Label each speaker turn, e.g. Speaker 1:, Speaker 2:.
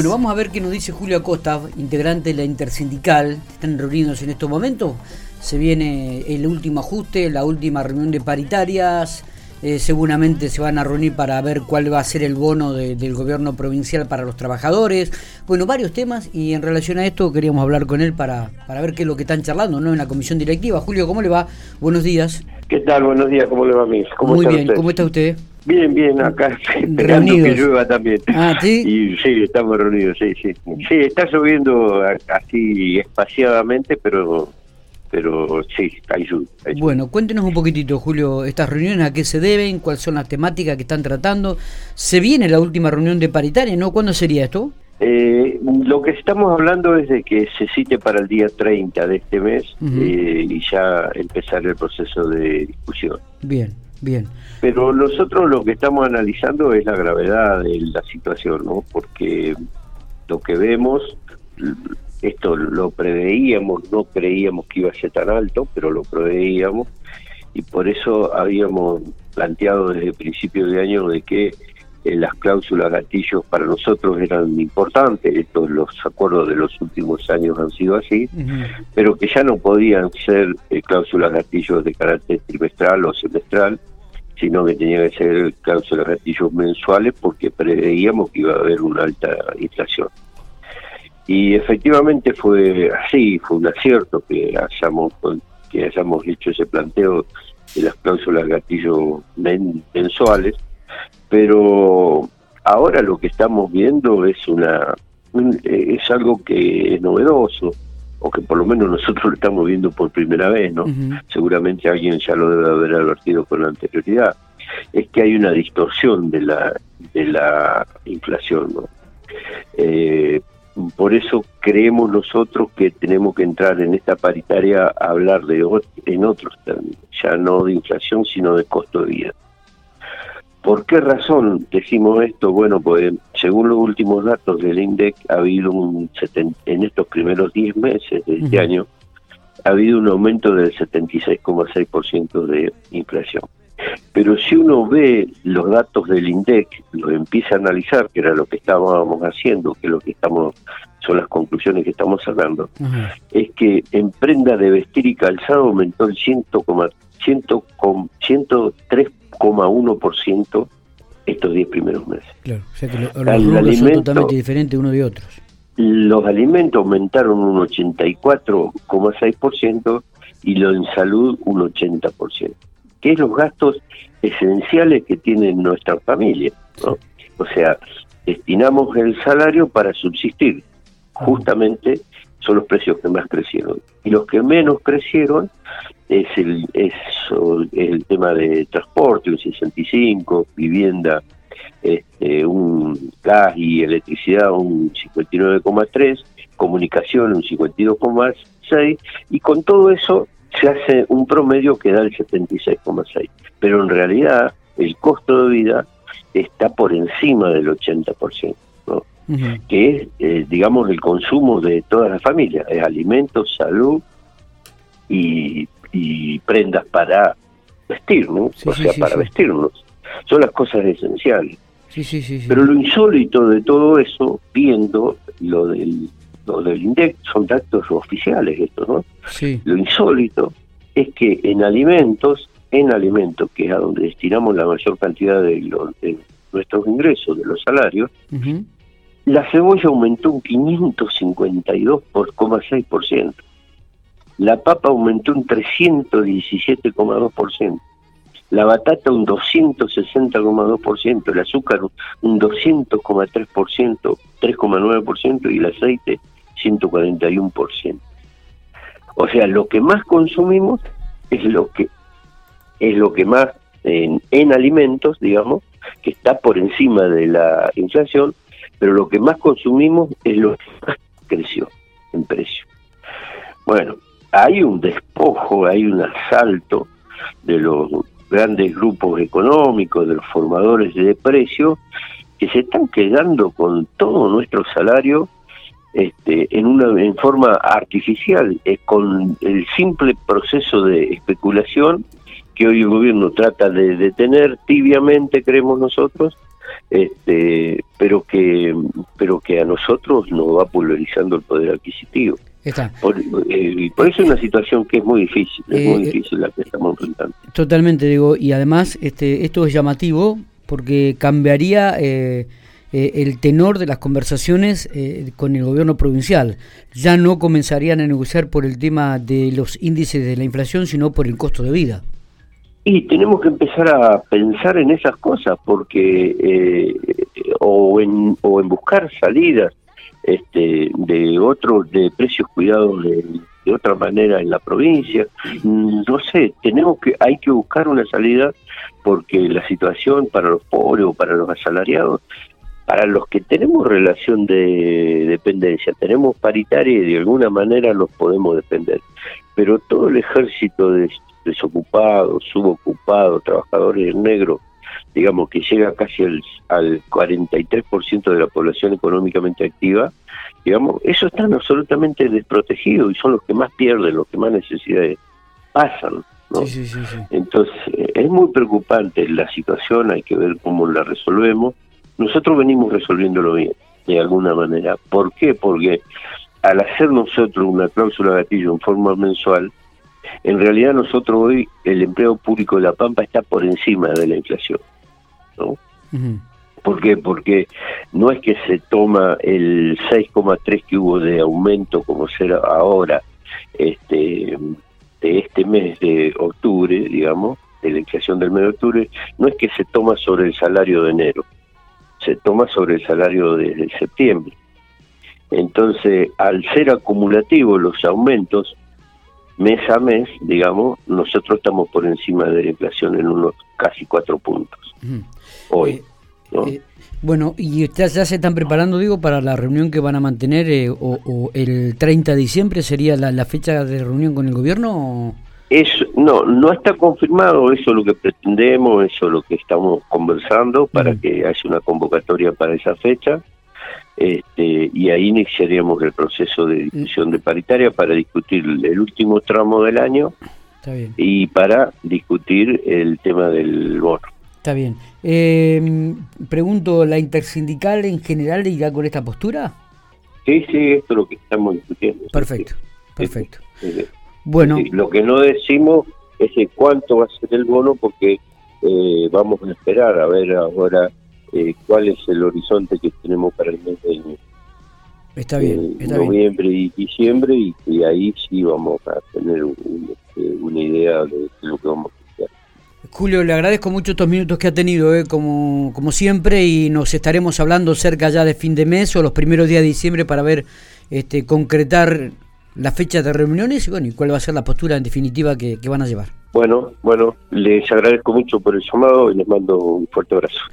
Speaker 1: Bueno, vamos a ver qué nos dice Julio Acosta, integrante de la Intersindical. Están reunidos en estos momentos. Se viene el último ajuste, la última reunión de paritarias. Eh, seguramente se van a reunir para ver cuál va a ser el bono del gobierno provincial para los trabajadores. Bueno, varios temas y en relación a esto queríamos hablar con él para, para ver qué es lo que están charlando ¿no? en la comisión directiva. Julio, ¿cómo le va? Buenos días.
Speaker 2: ¿Qué tal? Buenos días, ¿cómo le va a mí?
Speaker 1: Muy bien, ¿cómo está usted?
Speaker 2: Bien, bien, acá esperando que llueva también.
Speaker 1: Ah, ¿sí?
Speaker 2: Y sí, estamos reunidos, sí, sí. Sí, está lloviendo así espaciadamente, pero pero sí, hay lluvia.
Speaker 1: Bueno, cuéntenos un poquitito, Julio, estas reuniones a qué se deben, cuáles son las temáticas que están tratando. Se viene la última reunión de paritaria, ¿no? ¿Cuándo sería esto?
Speaker 2: Eh, lo que estamos hablando es de que se cite para el día 30 de este mes eh, y ya empezar el proceso de discusión.
Speaker 1: Bien. Bien.
Speaker 2: Pero nosotros lo que estamos analizando es la gravedad de la situación, ¿no? Porque lo que vemos, esto lo preveíamos, no creíamos que iba a ser tan alto, pero lo preveíamos y por eso habíamos planteado desde el principio de año de que las cláusulas gatillos para nosotros eran importantes, estos los acuerdos de los últimos años han sido así, pero que ya no podían ser eh, cláusulas gatillos de carácter trimestral o semestral, sino que tenía que ser cláusulas gatillos mensuales porque preveíamos que iba a haber una alta inflación. Y efectivamente fue así, fue un acierto que hayamos, que hayamos hecho ese planteo de las cláusulas gatillos mensuales, pero ahora lo que estamos viendo es una es algo que es novedoso, o que por lo menos nosotros lo estamos viendo por primera vez, ¿no? Seguramente alguien ya lo debe haber advertido con anterioridad, es que hay una distorsión de la, de la inflación, ¿no? Eh, por eso creemos nosotros que tenemos que entrar en esta paritaria a hablar de en otros términos, ya no de inflación, sino de costo de vida. ¿Por qué razón decimos esto? Bueno, pues según los últimos datos del INDEC, ha habido un en estos primeros 10 meses de este año, ha habido un aumento del 76,6% de inflación. Pero si uno ve los datos del INDEC, los empieza a analizar, que era lo que estábamos haciendo, que lo que estamos son las conclusiones que estamos hablando, es que en prenda de vestir y calzado aumentó el 100,3,1% estos 10 primeros meses.
Speaker 1: Claro, o sea que los, los son totalmente diferentes unos de otros.
Speaker 2: Los alimentos aumentaron un 84,6% y lo en salud un 80%, que es los gastos esenciales que tienen nuestra familia. ¿no? O sea, destinamos el salario para subsistir. Justamente son los precios que más crecieron. Y los que menos crecieron es el, es el tema de transporte, un 65, vivienda, este, un gas y electricidad, un 59,3, comunicación, un 52,6, y con todo eso se hace un promedio que da el 76,6. Pero en realidad el costo de vida está por encima del 80%, ¿no? que es, eh, digamos, el consumo de toda la familia, es alimentos, salud y, prendas para vestirnos, o sea, para vestirnos. Son las cosas esenciales. Pero lo insólito de todo eso, viendo lo del, lo del INDEC, son datos oficiales estos, ¿no? Lo insólito es que en alimentos, en alimentos, que es a donde destinamos la mayor cantidad de, de nuestros ingresos, de los salarios, la cebolla aumentó un 552,6%. La papa aumentó un 317,2%. La batata un 260,2%, el azúcar un 200,3%, 3,9% y el aceite 141%. O sea, lo que más consumimos es lo que es lo que más en, en alimentos, digamos, que está por encima de la inflación pero lo que más consumimos es lo que más creció en precio. Bueno, hay un despojo, hay un asalto de los grandes grupos económicos, de los formadores de precios, que se están quedando con todo nuestro salario este, en una en forma artificial, es con el simple proceso de especulación que hoy el gobierno trata de detener tibiamente, creemos nosotros, este, pero que pero que a nosotros nos va pulverizando el poder adquisitivo. Por, eh, por eso es una situación que es muy difícil, es muy eh, difícil la que estamos enfrentando.
Speaker 1: Totalmente, digo, y además este, esto es llamativo porque cambiaría eh, el tenor de las conversaciones con el gobierno provincial. Ya no comenzarían a negociar por el tema de los índices de la inflación, sino por el costo de vida.
Speaker 2: Y tenemos que empezar a pensar en esas cosas, porque o, en, o en buscar salidas este, de otros, de precios cuidados de, otra manera en la provincia. Mm, no sé, tenemos que, hay que buscar una salida porque la situación para los pobres o para los asalariados, para los que tenemos relación de dependencia, tenemos paritaria y de alguna manera los podemos defender. Pero todo el ejército de desocupados, subocupados, trabajadores negros, digamos que llega casi al, al 43% de la población económicamente activa, digamos, esos están absolutamente desprotegidos y son los que más pierden, los que más necesidades pasan. ¿no? Entonces, es muy preocupante la situación, hay que ver cómo la resolvemos. Nosotros venimos resolviéndolo bien, de alguna manera. ¿Por qué? Porque al hacer nosotros una cláusula gatillo en forma mensual, en realidad nosotros hoy el empleo público de La Pampa está por encima de la inflación. ¿No? ¿Por qué? Porque no es que se toma el 6,3 que hubo de aumento como será ahora este de este mes de octubre, digamos, de la inflación del mes de octubre, no es que se toma sobre el salario de enero, se toma sobre el salario de septiembre. Entonces, al ser acumulativos los aumentos, mes a mes, digamos, nosotros estamos por encima de la inflación en unos casi cuatro puntos. Hoy. Eh,
Speaker 1: eh, bueno, ¿y ustedes ya se están preparando, digo, para la reunión que van a mantener eh, o, el 30 de diciembre sería la, fecha de reunión con el gobierno?
Speaker 2: Eso, no, no está confirmado, eso es lo que pretendemos, eso es lo que estamos conversando para que haya una convocatoria para esa fecha. Este, y ahí iniciaríamos el proceso de discusión de paritaria para discutir el último tramo del año y para discutir el tema del bono.
Speaker 1: Está bien. Eh, pregunto, ¿la intersindical en general irá con esta postura?
Speaker 2: Sí, sí, esto es lo que estamos discutiendo.
Speaker 1: Perfecto, perfecto. bueno.
Speaker 2: lo que no decimos es cuánto va a ser el bono porque eh, vamos a esperar a ver ahora eh, cuál es el horizonte que tenemos para el mes de
Speaker 1: está bien,
Speaker 2: está noviembre y diciembre y, ahí sí vamos a tener este, una idea de lo que vamos a hacer.
Speaker 1: Julio, le agradezco mucho estos minutos que ha tenido, eh, como, como siempre, y nos estaremos hablando cerca ya de fin de mes o los primeros días de diciembre para ver, este, concretar la fecha de reuniones y bueno, y cuál va a ser la postura en definitiva que van a llevar.
Speaker 2: Bueno, bueno, les agradezco mucho por el llamado y les mando un fuerte abrazo.